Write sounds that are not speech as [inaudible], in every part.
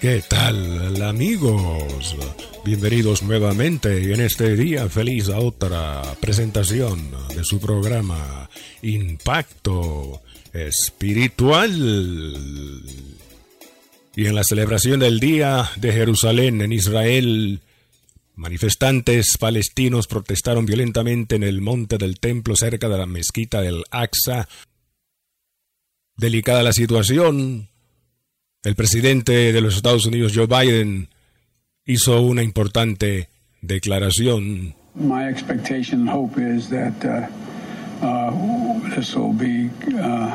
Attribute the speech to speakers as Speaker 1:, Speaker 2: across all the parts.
Speaker 1: ¿Qué tal amigos? Bienvenidos nuevamente en este día feliz a otra presentación de su programa Impacto Espiritual. Y en la celebración del Día de Jerusalén en Israel, manifestantes palestinos protestaron violentamente en el monte del templo cerca de la mezquita del Aqsa. Delicada la situación, el presidente de los Estados Unidos, Joe Biden, hizo una importante declaración.
Speaker 2: My expectation and hope is that uh, uh, this will be uh,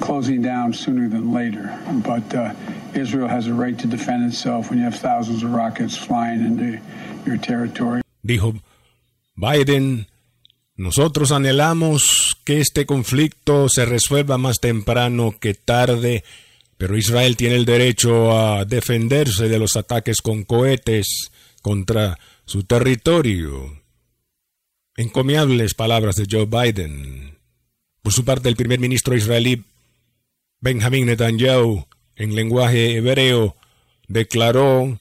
Speaker 2: closing down sooner than later. But uh, Israel has a right to defend itself when you have thousands of rockets flying into your territory.
Speaker 1: Dijo Biden, nosotros anhelamos que este conflicto se resuelva más temprano que tarde pero Israel tiene el derecho a defenderse de los ataques con cohetes contra su territorio. Encomiables palabras de Joe Biden. Por su parte, el primer ministro israelí Benjamin Netanyahu, en lenguaje hebreo, declaró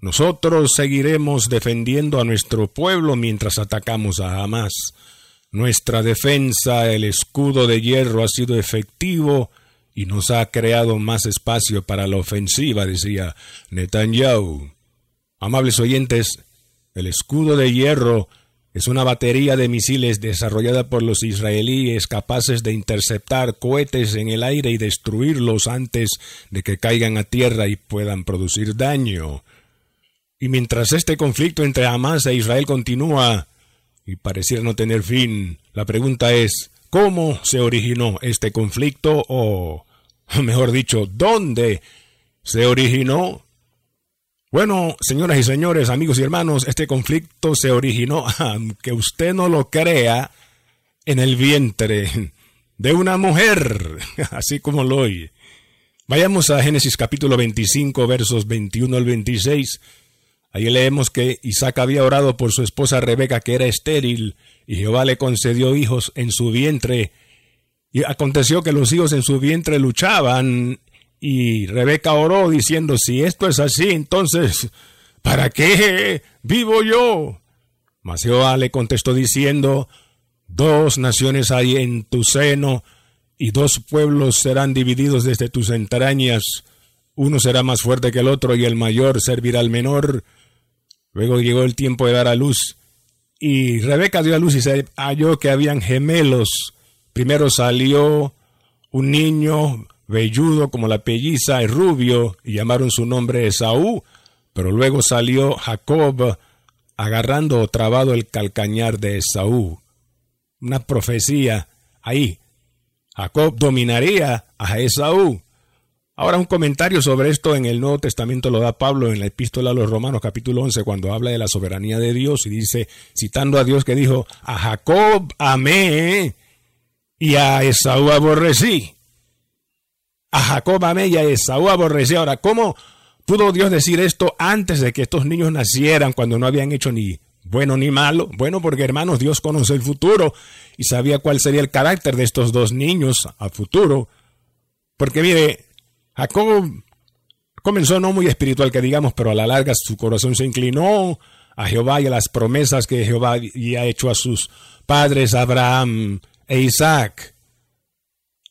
Speaker 1: Nosotros seguiremos defendiendo a nuestro pueblo mientras atacamos a Hamas. Nuestra defensa, el escudo de hierro, ha sido efectivo y nos ha creado más espacio para la ofensiva, decía Netanyahu. Amables oyentes, el escudo de hierro es una batería de misiles desarrollada por los israelíes capaces de interceptar cohetes en el aire y destruirlos antes de que caigan a tierra y puedan producir daño. Y mientras este conflicto entre Hamas e Israel continúa, y pareciera no tener fin. La pregunta es, ¿cómo se originó este conflicto o, mejor dicho, dónde se originó? Bueno, señoras y señores, amigos y hermanos, este conflicto se originó, [laughs] aunque usted no lo crea, en el vientre de una mujer, [laughs] así como lo oye. Vayamos a Génesis capítulo 25, versos 21 al 26 Ahí leemos que Isaac había orado por su esposa Rebeca, que era estéril, y Jehová le concedió hijos en su vientre. Y aconteció que los hijos en su vientre luchaban, y Rebeca oró diciendo, si esto es así, entonces, ¿para qué vivo yo? Mas Jehová le contestó diciendo, dos naciones hay en tu seno, y dos pueblos serán divididos desde tus entrañas. Uno será más fuerte que el otro, y el mayor servirá al menor. Luego llegó el tiempo de dar a luz y Rebeca dio a luz y se halló que habían gemelos. Primero salió un niño velludo como la pelliza y rubio y llamaron su nombre Esaú, pero luego salió Jacob agarrando o trabado el calcañar de Esaú. Una profecía ahí. Jacob dominaría a Esaú. Ahora un comentario sobre esto en el Nuevo Testamento lo da Pablo en la epístola a los Romanos capítulo 11 cuando habla de la soberanía de Dios y dice, citando a Dios que dijo, a Jacob amé y a Esaú aborrecí. A Jacob amé y a Esaú aborrecí. Ahora, ¿cómo pudo Dios decir esto antes de que estos niños nacieran cuando no habían hecho ni bueno ni malo? Bueno, porque hermanos, Dios conoce el futuro y sabía cuál sería el carácter de estos dos niños a futuro. Porque mire, Jacob comenzó no muy espiritual que digamos, pero a la larga su corazón se inclinó a Jehová y a las promesas que Jehová había hecho a sus padres Abraham e Isaac.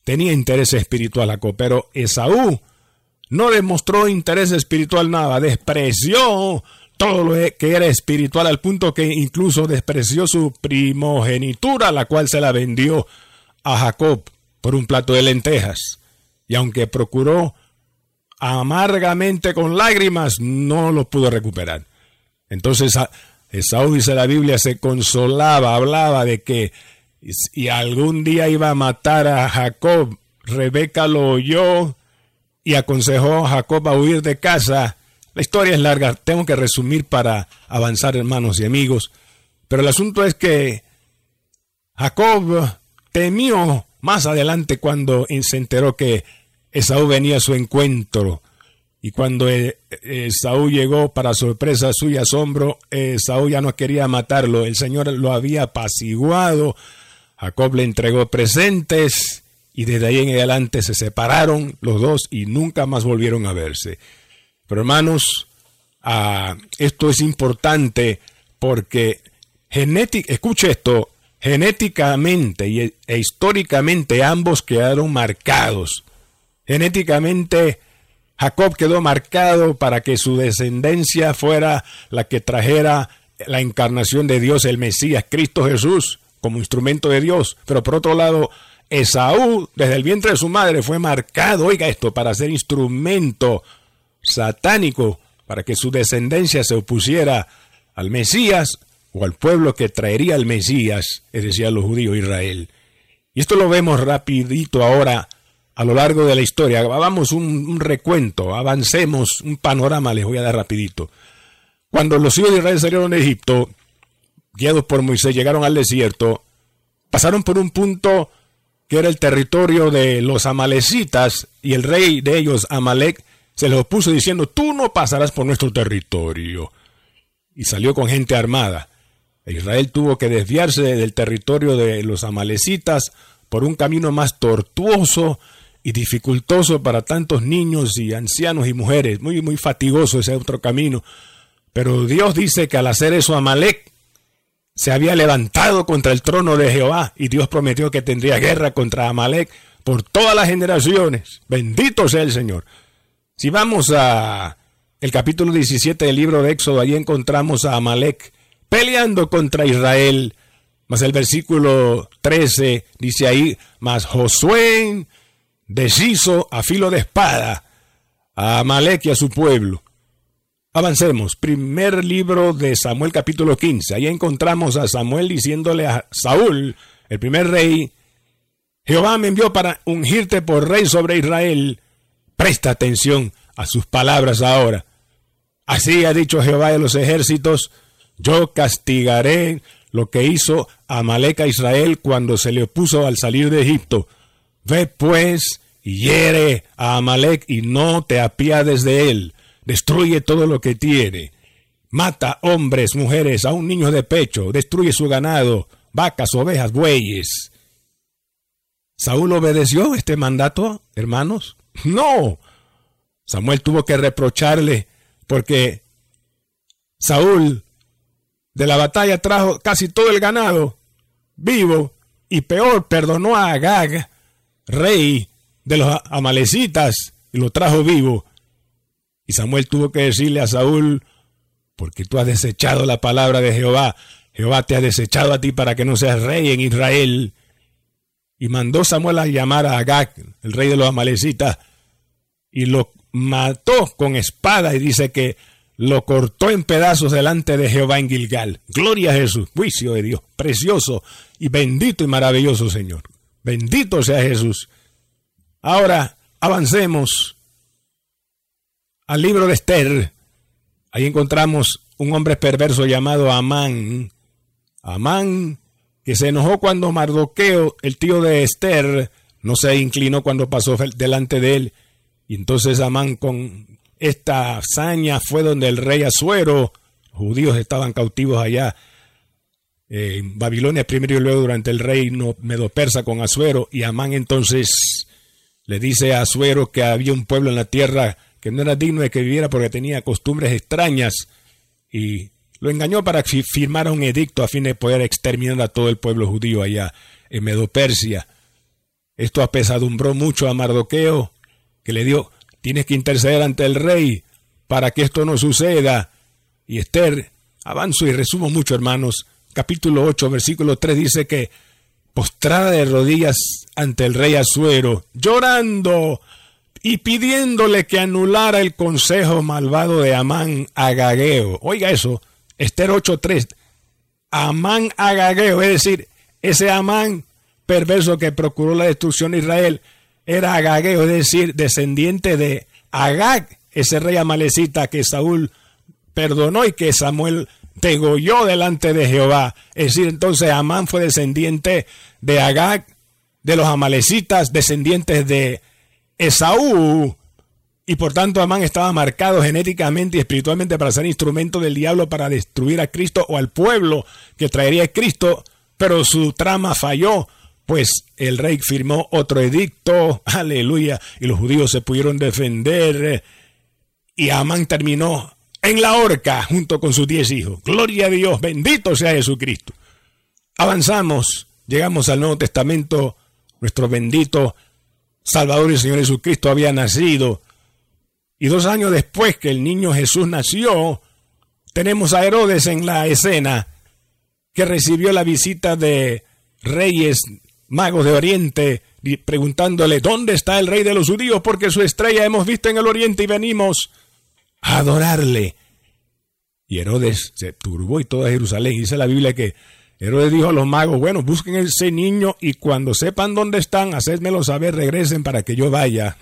Speaker 1: Tenía interés espiritual Jacob, pero Esaú no demostró interés espiritual nada, despreció todo lo que era espiritual al punto que incluso despreció su primogenitura, la cual se la vendió a Jacob por un plato de lentejas y aunque procuró amargamente con lágrimas, no lo pudo recuperar. Entonces Esaú, dice la Biblia, se consolaba, hablaba de que y algún día iba a matar a Jacob. Rebeca lo oyó y aconsejó a Jacob a huir de casa La historia es larga, tengo que resumir para avanzar, hermanos y amigos. Pero el asunto es que Jacob temió más adelante cuando se enteró que Esaú venía a su encuentro. Y cuando eh, Esaú llegó, para sorpresa suya, asombro, Esaú ya no quería matarlo. El Señor lo había apaciguado. Jacob le entregó presentes y desde ahí en adelante se separaron los dos y nunca más volvieron a verse. Pero hermanos, ah, esto es importante porque genética, escuche esto, genéticamente y, e históricamente ambos quedaron marcados. Genéticamente Jacob quedó marcado para que su descendencia fuera la que trajera la encarnación de Dios, el Mesías, Cristo Jesús, como instrumento de Dios. Pero por otro lado, Esaú, desde el vientre de su madre, fue marcado, oiga esto, para ser instrumento satánico, para que su descendencia se opusiera al Mesías o al pueblo que traería al Mesías, es decir, a los judíos Israel. Y esto lo vemos rapidito ahora a lo largo de la historia. Hagamos un, un, recuento, avancemos, un panorama les voy a dar rapidito. Cuando los hijos de Israel salieron de Egipto, guiados por Moisés, llegaron al desierto, pasaron por un punto que era el territorio de los amalecitas, y el rey de ellos, Amalek, se les opuso diciendo, tú no pasarás por nuestro territorio. Y salió con gente armada. Israel tuvo que desviarse del territorio de los amalecitas por un camino más tortuoso y dificultoso para tantos niños y ancianos y mujeres. Muy, muy fatigoso ese otro camino. Pero Dios dice que al hacer eso Amalek se había levantado contra el trono de Jehová y Dios prometió que tendría guerra contra Amalek por todas las generaciones. Bendito sea el Señor. Si vamos a el capítulo 17 del libro de Éxodo, allí encontramos a Amalek peleando contra Israel. Mas el versículo 13 dice ahí, mas Josué deshizo a filo de espada a Amalek y a su pueblo. Avancemos. Primer libro de Samuel capítulo 15. Ahí encontramos a Samuel diciéndole a Saúl, el primer rey, Jehová me envió para ungirte por rey sobre Israel. Presta atención a sus palabras ahora. Así ha dicho Jehová de los ejércitos, yo castigaré lo que hizo Amalek a Israel cuando se le opuso al salir de Egipto. Ve pues y hiere a Amalek y no te apiades de él destruye todo lo que tiene, mata hombres, mujeres, a un niño de pecho, destruye su ganado, vacas, ovejas, bueyes. ¿Saúl obedeció este mandato, hermanos? No. Samuel tuvo que reprocharle porque Saúl de la batalla trajo casi todo el ganado vivo y peor perdonó a Agag, rey de los amalecitas, y lo trajo vivo. Y Samuel tuvo que decirle a Saúl, porque tú has desechado la palabra de Jehová, Jehová te ha desechado a ti para que no seas rey en Israel. Y mandó Samuel a llamar a Agag, el rey de los amalecitas, y lo mató con espada y dice que lo cortó en pedazos delante de Jehová en Gilgal. Gloria a Jesús, juicio de Dios, precioso y bendito y maravilloso Señor. Bendito sea Jesús. Ahora avancemos al libro de Esther, ahí encontramos un hombre perverso llamado Amán. Amán, que se enojó cuando Mardoqueo, el tío de Esther, no se inclinó cuando pasó delante de él. Y entonces Amán con esta hazaña fue donde el rey Azuero, judíos estaban cautivos allá en Babilonia primero y luego durante el reino medo-persa con Azuero. Y Amán entonces le dice a Azuero que había un pueblo en la tierra que no era digno de que viviera porque tenía costumbres extrañas y lo engañó para que firmara un edicto a fin de poder exterminar a todo el pueblo judío allá en Medopersia. Esto apesadumbró mucho a Mardoqueo, que le dio, tienes que interceder ante el rey para que esto no suceda. Y Esther, avanzo y resumo mucho, hermanos, capítulo 8, versículo 3 dice que postrada de rodillas ante el rey Azuero, llorando, y pidiéndole que anulara el consejo malvado de Amán Agageo. Oiga eso, Esther 8.3. Amán Agageo, es decir, ese Amán perverso que procuró la destrucción de Israel, era Agageo, es decir, descendiente de Agag, ese rey amalecita que Saúl perdonó y que Samuel degolló delante de Jehová. Es decir, entonces Amán fue descendiente de Agag, de los amalecitas, descendientes de Esaú. Y por tanto Amán estaba marcado genéticamente y espiritualmente para ser instrumento del diablo para destruir a Cristo o al pueblo que traería a Cristo, pero su trama falló, pues el rey firmó otro edicto, aleluya, y los judíos se pudieron defender y Amán terminó en la horca junto con sus diez hijos. Gloria a Dios, bendito sea Jesucristo. Avanzamos, llegamos al Nuevo Testamento, nuestro bendito Salvador y Señor Jesucristo había nacido. Y dos años después que el niño Jesús nació, tenemos a Herodes en la escena, que recibió la visita de reyes magos de Oriente, preguntándole, ¿dónde está el rey de los judíos? Porque su estrella hemos visto en el Oriente y venimos a adorarle. Y Herodes se turbó y toda Jerusalén. Dice la Biblia que Herodes dijo a los magos, bueno, busquen ese niño y cuando sepan dónde están, hacedmelo saber, regresen para que yo vaya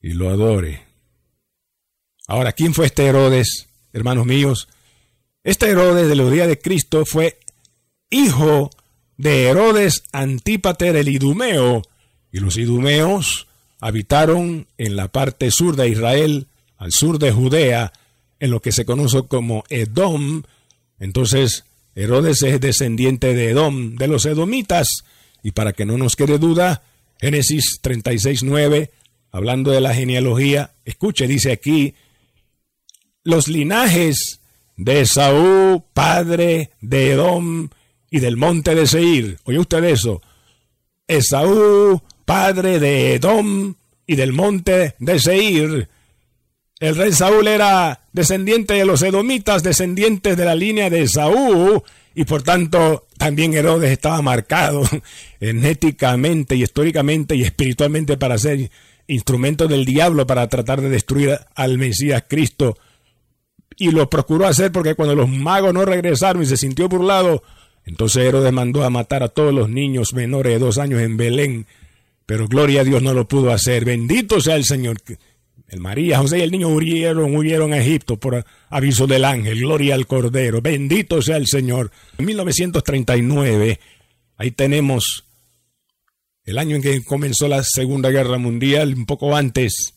Speaker 1: y lo adore. Ahora, ¿quién fue este Herodes, hermanos míos? Este Herodes de los días de Cristo fue hijo de Herodes Antípater el Idumeo, y los idumeos habitaron en la parte sur de Israel, al sur de Judea, en lo que se conoce como Edom. Entonces, Herodes es descendiente de Edom, de los edomitas. Y para que no nos quede duda, Génesis 36.9, hablando de la genealogía, escuche, dice aquí, los linajes de Esaú, padre de Edom y del monte de Seir. ¿Oye usted eso? Esaú, padre de Edom y del monte de Seir. El rey Saúl era descendiente de los edomitas, descendientes de la línea de Saúl, y por tanto también Herodes estaba marcado [laughs] genéticamente y históricamente y espiritualmente para ser instrumento del diablo para tratar de destruir al Mesías Cristo. Y lo procuró hacer porque cuando los magos no regresaron y se sintió burlado, entonces Herodes mandó a matar a todos los niños menores de dos años en Belén. Pero gloria a Dios no lo pudo hacer. Bendito sea el Señor el María, José y el niño murieron, huyeron a Egipto por aviso del ángel, gloria al Cordero, bendito sea el Señor. En 1939, ahí tenemos el año en que comenzó la Segunda Guerra Mundial, un poco antes,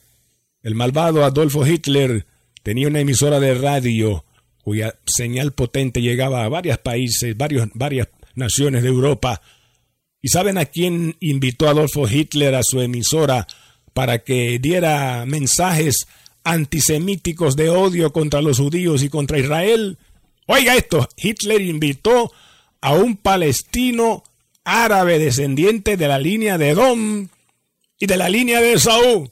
Speaker 1: el malvado Adolfo Hitler tenía una emisora de radio cuya señal potente llegaba a varios países, varias naciones de Europa. ¿Y saben a quién invitó Adolfo Hitler a su emisora? para que diera mensajes antisemíticos de odio contra los judíos y contra Israel. Oiga esto, Hitler invitó a un palestino árabe descendiente de la línea de Edom y de la línea de Saúl.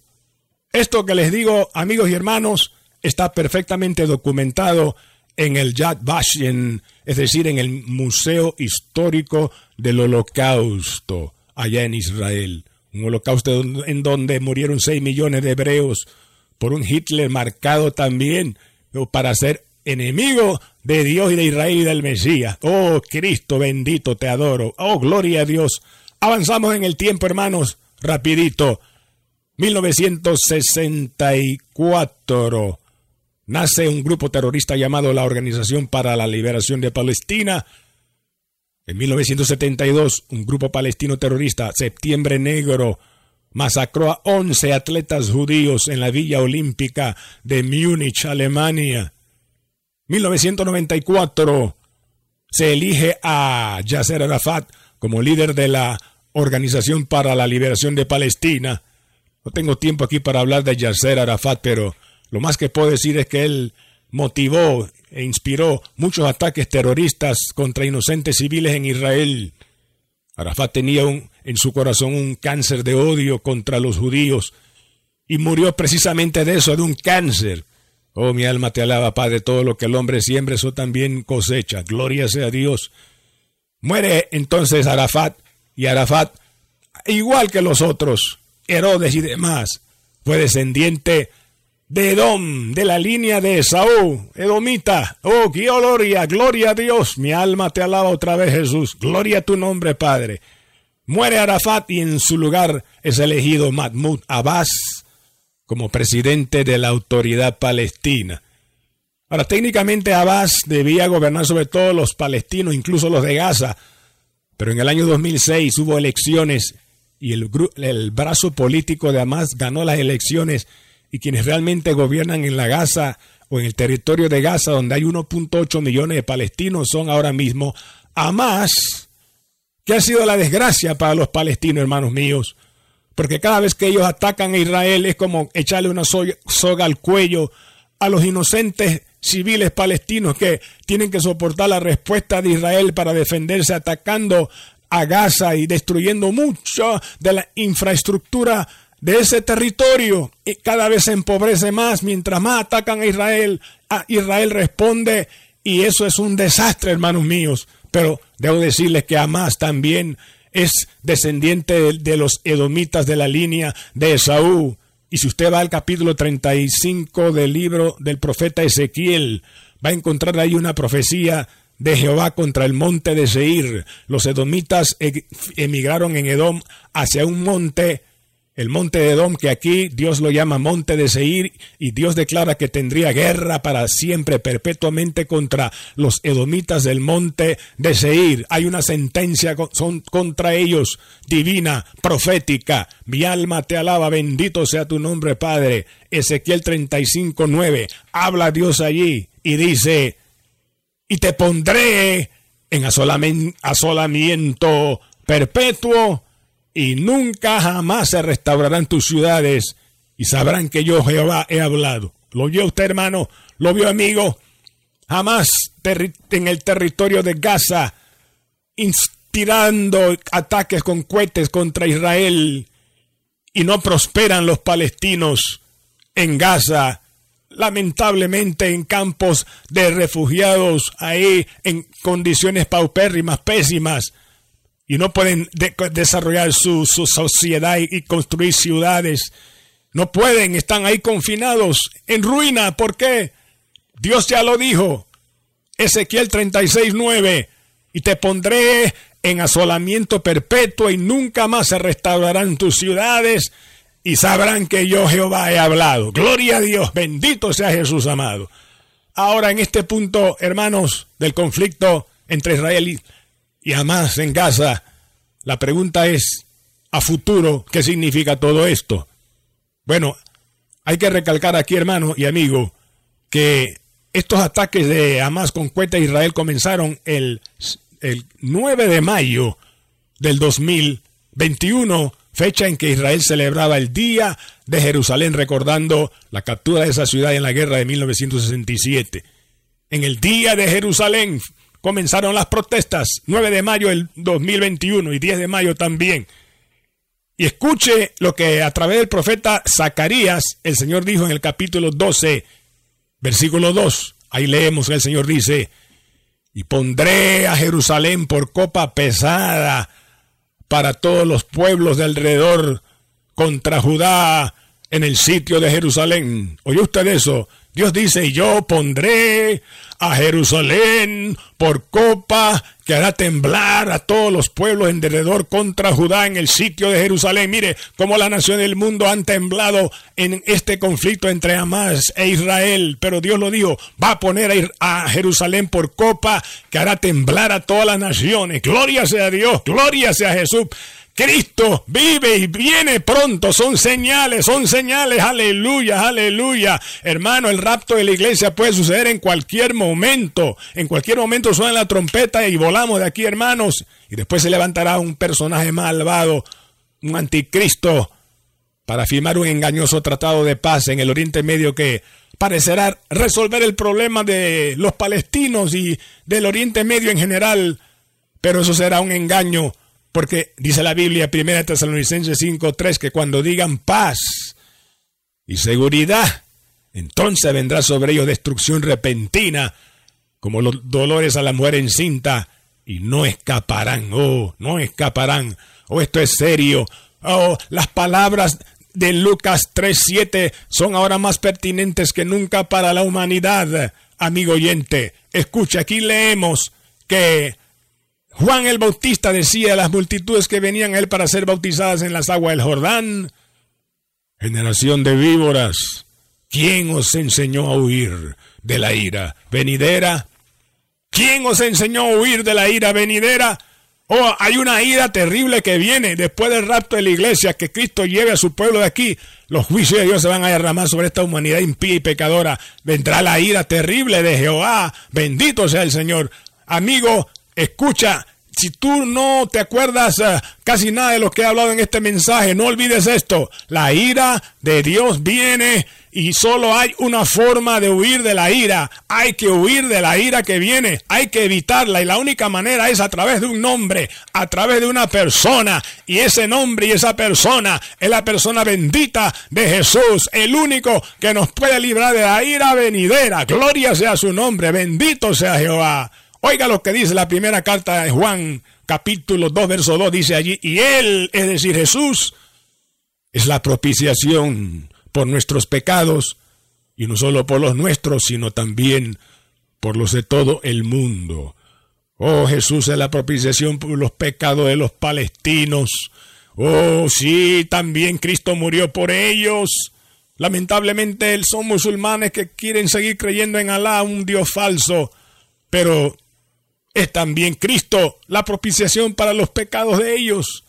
Speaker 1: Esto que les digo, amigos y hermanos, está perfectamente documentado en el Yad Vashem, es decir, en el Museo Histórico del Holocausto, allá en Israel un holocausto en donde murieron 6 millones de hebreos por un Hitler marcado también para ser enemigo de Dios y de Israel y del Mesías. Oh Cristo bendito, te adoro. Oh gloria a Dios. Avanzamos en el tiempo, hermanos, rapidito. 1964 nace un grupo terrorista llamado la Organización para la Liberación de Palestina en 1972, un grupo palestino terrorista, Septiembre Negro, masacró a 11 atletas judíos en la Villa Olímpica de Múnich, Alemania. 1994, se elige a Yasser Arafat como líder de la Organización para la Liberación de Palestina. No tengo tiempo aquí para hablar de Yasser Arafat, pero lo más que puedo decir es que él motivó e inspiró muchos ataques terroristas contra inocentes civiles en Israel. Arafat tenía en su corazón un cáncer de odio contra los judíos y murió precisamente de eso, de un cáncer. Oh, mi alma te alaba, Padre, todo lo que el hombre siembra, eso también cosecha. Gloria sea Dios. Muere entonces Arafat y Arafat, igual que los otros, Herodes y demás, fue descendiente de Edom, de la línea de Esaú, Edomita. Oh, gloria, gloria a Dios. Mi alma te alaba otra vez, Jesús. Gloria a tu nombre, Padre. Muere Arafat y en su lugar es elegido Mahmoud Abbas, como presidente de la autoridad palestina. Ahora, técnicamente Abbas debía gobernar sobre todos los palestinos, incluso los de Gaza, pero en el año 2006 hubo elecciones y el, el brazo político de Hamas ganó las elecciones y quienes realmente gobiernan en la Gaza o en el territorio de Gaza, donde hay 1.8 millones de palestinos, son ahora mismo Hamas, que ha sido la desgracia para los palestinos, hermanos míos, porque cada vez que ellos atacan a Israel es como echarle una soga al cuello a los inocentes civiles palestinos que tienen que soportar la respuesta de Israel para defenderse atacando a Gaza y destruyendo mucho de la infraestructura de ese territorio y cada vez se empobrece más mientras más atacan a Israel a Israel responde y eso es un desastre hermanos míos pero debo decirles que Hamas también es descendiente de, los edomitas de la línea de Esaú y si usted va al capítulo 35 del libro del profeta Ezequiel va a encontrar ahí una profecía de Jehová contra el monte de Seir. Los edomitas e-, emigraron en Edom hacia un monte el monte de Edom, que aquí Dios lo llama monte de Seir, y Dios declara que tendría guerra para siempre, perpetuamente contra los edomitas del monte de Seir. Hay una sentencia contra ellos, divina, profética. Mi alma te alaba, bendito sea tu nombre, Padre. Ezequiel 35, 9. Habla Dios allí y dice, y te pondré en asolamiento perpetuo y nunca jamás se restaurarán tus ciudades y sabrán que yo Jehová he hablado. ¿Lo vio usted, hermano? ¿Lo vio, amigo? Jamás en el territorio de Gaza, inspirando ataques con cohetes contra Israel, y no prosperan los palestinos en Gaza, lamentablemente en campos de refugiados, ahí en condiciones paupérrimas, pésimas, y no pueden desarrollar su, sociedad y, construir ciudades. No pueden, están ahí confinados, en ruina. ¿Por qué? Dios ya lo dijo. Ezequiel 36, 9. Y te pondré en asolamiento perpetuo y nunca más se restaurarán tus ciudades y sabrán que yo Jehová he hablado. Gloria a Dios, bendito sea Jesús amado. Ahora en este punto, hermanos, del conflicto entre Israel y y además en Gaza, la pregunta es, a futuro, ¿qué significa todo esto? Bueno, hay que recalcar aquí, hermano y amigo, que estos ataques de Hamas con cuenta a Israel comenzaron el, el 9 de mayo del 2021, fecha en que Israel celebraba el Día de Jerusalén, recordando la captura de esa ciudad en la guerra de 1967. En el Día de Jerusalén, comenzaron las protestas, 9 de mayo del 2021 y 10 de mayo también. Y escuche lo que a través del profeta Zacarías el Señor dijo en el capítulo 12, versículo 2. Ahí leemos, el Señor dice, y pondré a Jerusalén por copa pesada para todos los pueblos de alrededor contra Judá en el sitio de Jerusalén. ¿Oye usted eso? Dios dice, yo pondré a Jerusalén por copa que hará temblar a todos los pueblos en derredor contra Judá en el sitio de Jerusalén. Mire cómo las naciones del mundo han temblado en este conflicto entre Hamas e Israel. Pero Dios lo dijo, va a poner a Jerusalén por copa que hará temblar a todas las naciones. Gloria sea a Dios, gloria sea a Jesús. Cristo vive y viene pronto. Son señales, son señales. Aleluya, aleluya. Hermano, el rapto de la iglesia puede suceder en cualquier momento. En cualquier momento suena la trompeta y volamos de aquí, hermanos. Y después se levantará un personaje malvado, un anticristo, para firmar un engañoso tratado de paz en el Oriente Medio que parecerá resolver el problema de los palestinos y del Oriente Medio en general. Pero eso será un engaño porque dice la Biblia, 1 Tesalonicenses 5:3, que cuando digan paz y seguridad, entonces vendrá sobre ellos destrucción repentina, como los dolores a la mujer encinta, y no escaparán, oh, no escaparán, oh, esto es serio, oh, las palabras de Lucas 3:7 son ahora más pertinentes que nunca para la humanidad, amigo oyente. Escucha, aquí leemos que Juan el Bautista decía a las multitudes que venían a él para ser bautizadas en las aguas del Jordán, Generación de víboras, ¿quién os enseñó a huir de la ira venidera? ¿Quién os enseñó a huir de la ira venidera? Oh, hay una ira terrible que viene después del rapto de la iglesia, que Cristo lleve a su pueblo de aquí. Los juicios de Dios se van a derramar sobre esta humanidad impía y pecadora. Vendrá la ira terrible de Jehová. Bendito sea el Señor. Amigo, escucha, si tú no te acuerdas eh, casi nada de lo que he hablado en este mensaje, no olvides esto. La ira de Dios viene y solo hay una forma de huir de la ira. Hay que huir de la ira que viene. Hay que evitarla. Y la única manera es a través de un nombre, a través de una persona. Y ese nombre y esa persona es la persona bendita de Jesús. El único que nos puede librar de la ira venidera. Gloria sea su nombre. Bendito sea Jehová. Oiga lo que dice la primera carta de Juan, capítulo 2, verso 2, dice allí, y Él, es decir, Jesús, es la propiciación por nuestros pecados, y no solo por los nuestros, sino también por los de todo el mundo. Oh, Jesús es la propiciación por los pecados de los palestinos. Oh, sí, también Cristo murió por ellos. Lamentablemente son musulmanes que quieren seguir creyendo en Alá, un Dios falso. Pero es también Cristo la propiciación para los pecados de ellos.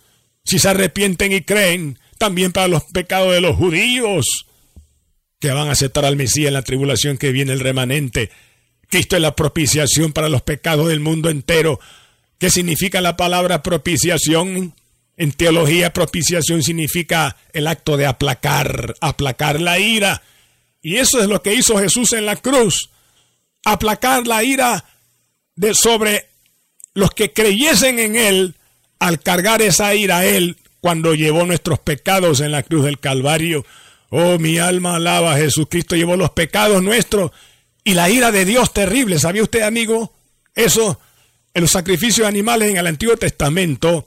Speaker 1: Si se arrepienten y creen, también para los pecados de los judíos, que van a aceptar al Mesías en la tribulación que viene el remanente. Cristo es la propiciación para los pecados del mundo entero. ¿Qué significa la palabra propiciación? En teología, propiciación significa el acto de aplacar, aplacar la ira. Y eso es lo que hizo Jesús en la cruz. Aplacar la ira de sobre los que creyesen en Él al cargar esa ira a Él cuando llevó nuestros pecados en la cruz del Calvario. Oh, mi alma alaba a Jesucristo, llevó los pecados nuestros y la ira de Dios terrible. ¿Sabía usted, amigo? Eso, en los sacrificios animales en el Antiguo Testamento,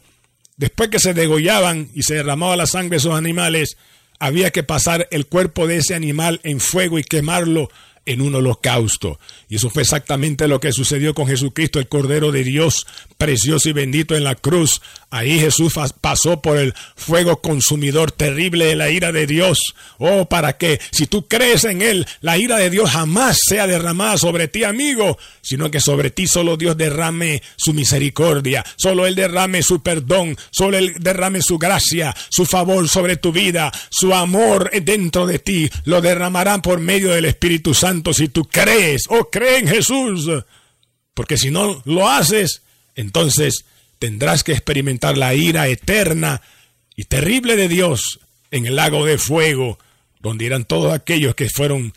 Speaker 1: después que se degollaban y se derramaba la sangre de esos animales, había que pasar el cuerpo de ese animal en fuego y quemarlo en un holocausto. Y eso fue exactamente lo que sucedió con Jesucristo, el Cordero de Dios, precioso y bendito en la cruz. Ahí Jesús pasó por el fuego consumidor terrible de la ira de Dios. Oh, para que si tú crees en Él, la ira de Dios jamás sea derramada sobre ti, amigo, sino que sobre ti solo Dios derrame su misericordia, solo Él derrame su perdón, solo Él derrame su gracia, su favor sobre tu vida, su amor dentro de ti, lo derramarán por medio del Espíritu Santo si tú crees, oh, cree en Jesús. Porque si no lo haces, entonces tendrás que experimentar la ira eterna y terrible de Dios en el lago de fuego, donde irán todos aquellos que fueron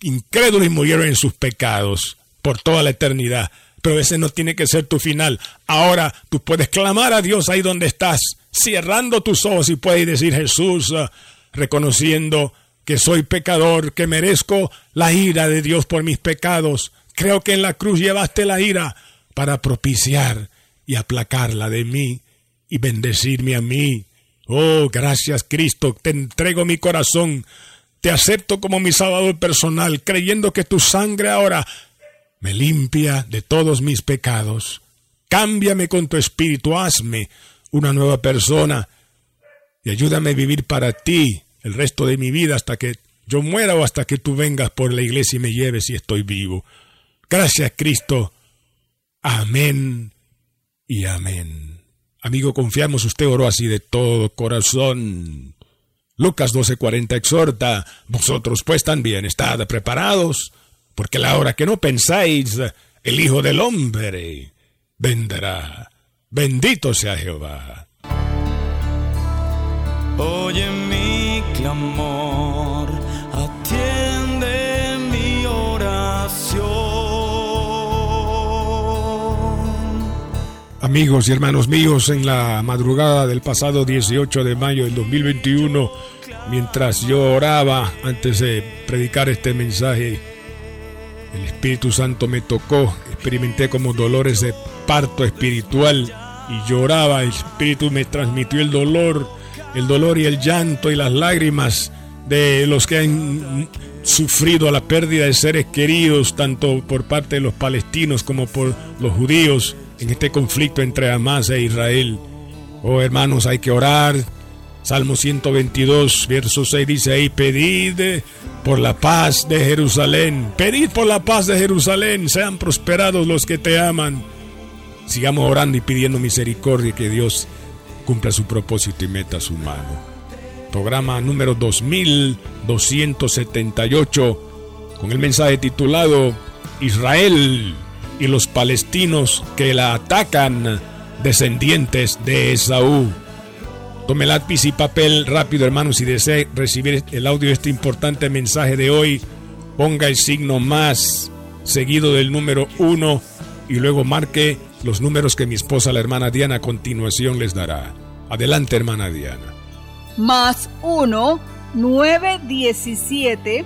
Speaker 1: incrédulos y murieron en sus pecados por toda la eternidad. Pero ese no tiene que ser tu final. Ahora tú puedes clamar a Dios ahí donde estás, cerrando tus ojos y puedes decir Jesús, reconociendo que soy pecador, que merezco la ira de Dios por mis pecados. Creo que en la cruz llevaste la ira para propiciar y aplacarla de mí y bendecirme a mí. Oh, gracias Cristo, te entrego mi corazón, te acepto como mi salvador personal, creyendo que tu sangre ahora me limpia de todos mis pecados. Cámbiame con tu espíritu, hazme una nueva persona y ayúdame a vivir para ti el resto de mi vida hasta que yo muera o hasta que tú vengas por la iglesia y me lleves si estoy vivo. Gracias Cristo. Amén y amén. Amigo, confiamos, usted oró así de todo corazón. Lucas 12:40 exhorta, vosotros pues también estad preparados, porque la hora que no pensáis, el Hijo del Hombre vendrá. Bendito sea Jehová.
Speaker 3: Oye mi clamor, atiende mi oración.
Speaker 1: Amigos y hermanos míos, en la madrugada del pasado 18 de mayo del 2021, mientras yo oraba antes de predicar este mensaje, el Espíritu Santo me tocó, experimenté como dolores de parto espiritual y lloraba, el Espíritu me transmitió el dolor el dolor y el llanto y las lágrimas de los que han sufrido la pérdida de seres queridos, tanto por parte de los palestinos como por los judíos, en este conflicto entre Hamas e Israel. Oh hermanos, hay que orar, Salmo 122, verso 6 dice ahí, pedid por la paz de Jerusalén, pedid por la paz de Jerusalén, sean prosperados los que te aman. Sigamos orando y pidiendo misericordia que Dios cumpla su propósito y meta su mano. Programa número 2278 con el mensaje titulado Israel y los palestinos que la atacan, descendientes de Esaú. Tome lápiz y papel rápido, hermanos, si desea recibir el audio de este importante mensaje de hoy. Ponga el signo más seguido del número 1 y luego marque los números que mi esposa, la hermana Diana, a continuación les dará. Adelante, hermana Diana.
Speaker 4: Más 1 917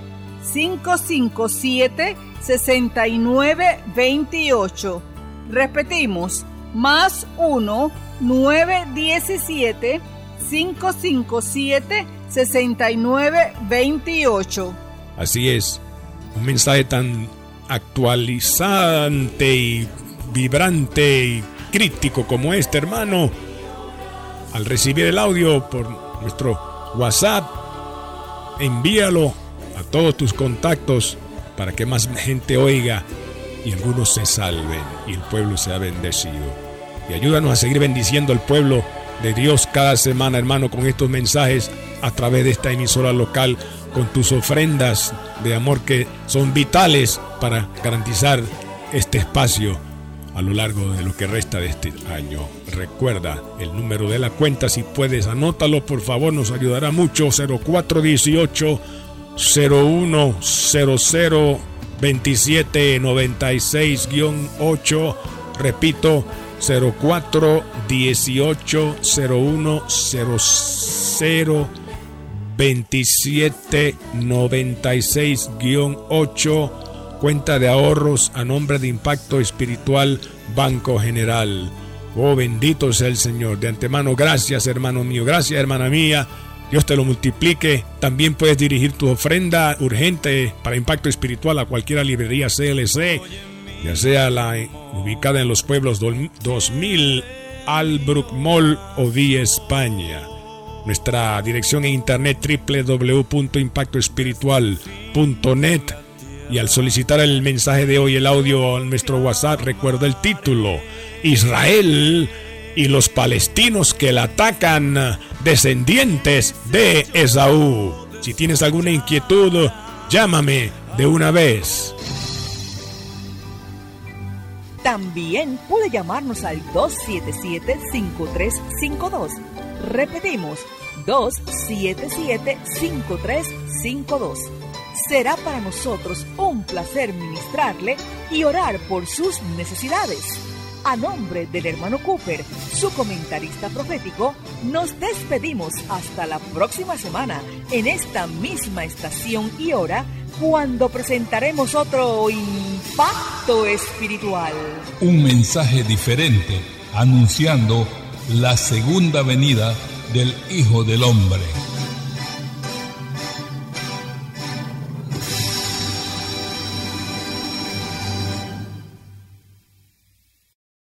Speaker 4: 557 6928. Repetimos, más 1 917 557 6928.
Speaker 1: Así es, un mensaje tan actualizante y vibrante y crítico como este, hermano. Al recibir el audio por nuestro WhatsApp, envíalo a todos tus contactos para que más gente oiga y algunos se salven y el pueblo sea bendecido. Y ayúdanos a seguir bendiciendo al pueblo de Dios cada semana, hermano, con estos mensajes a través de esta emisora local, con tus ofrendas de amor que son vitales para garantizar este espacio a lo largo de lo que resta de este año. Recuerda el número de la cuenta, si puedes, anótalo, por favor, nos ayudará mucho. 0418 0100 2796-8. Repito, 04 18 01 00 27 96 8 cuenta de ahorros a nombre de Impacto Espiritual Banco General. Oh, bendito sea el Señor. De antemano, gracias hermano mío, gracias hermana mía. Dios te lo multiplique. También puedes dirigir tu ofrenda urgente para Impacto Espiritual a cualquiera librería CLC ya sea la ubicada en los pueblos 2000, Albrook Mall o Vía España. Nuestra dirección en internet www.impactoespiritual.net y al solicitar el mensaje de hoy, el audio a nuestro WhatsApp, recuerda el título, Israel y los palestinos que la atacan, descendientes de Esaú. Si tienes alguna inquietud, llámame de una vez.
Speaker 5: También puede llamarnos al 277-5352. Repetimos, 277-5352. Será para nosotros un placer ministrarle y orar por sus necesidades. A nombre del hermano Cooper, su comentarista profético, nos despedimos hasta la próxima semana en esta misma estación y hora cuando presentaremos otro impacto espiritual.
Speaker 6: Un mensaje diferente anunciando la segunda venida del Hijo del Hombre.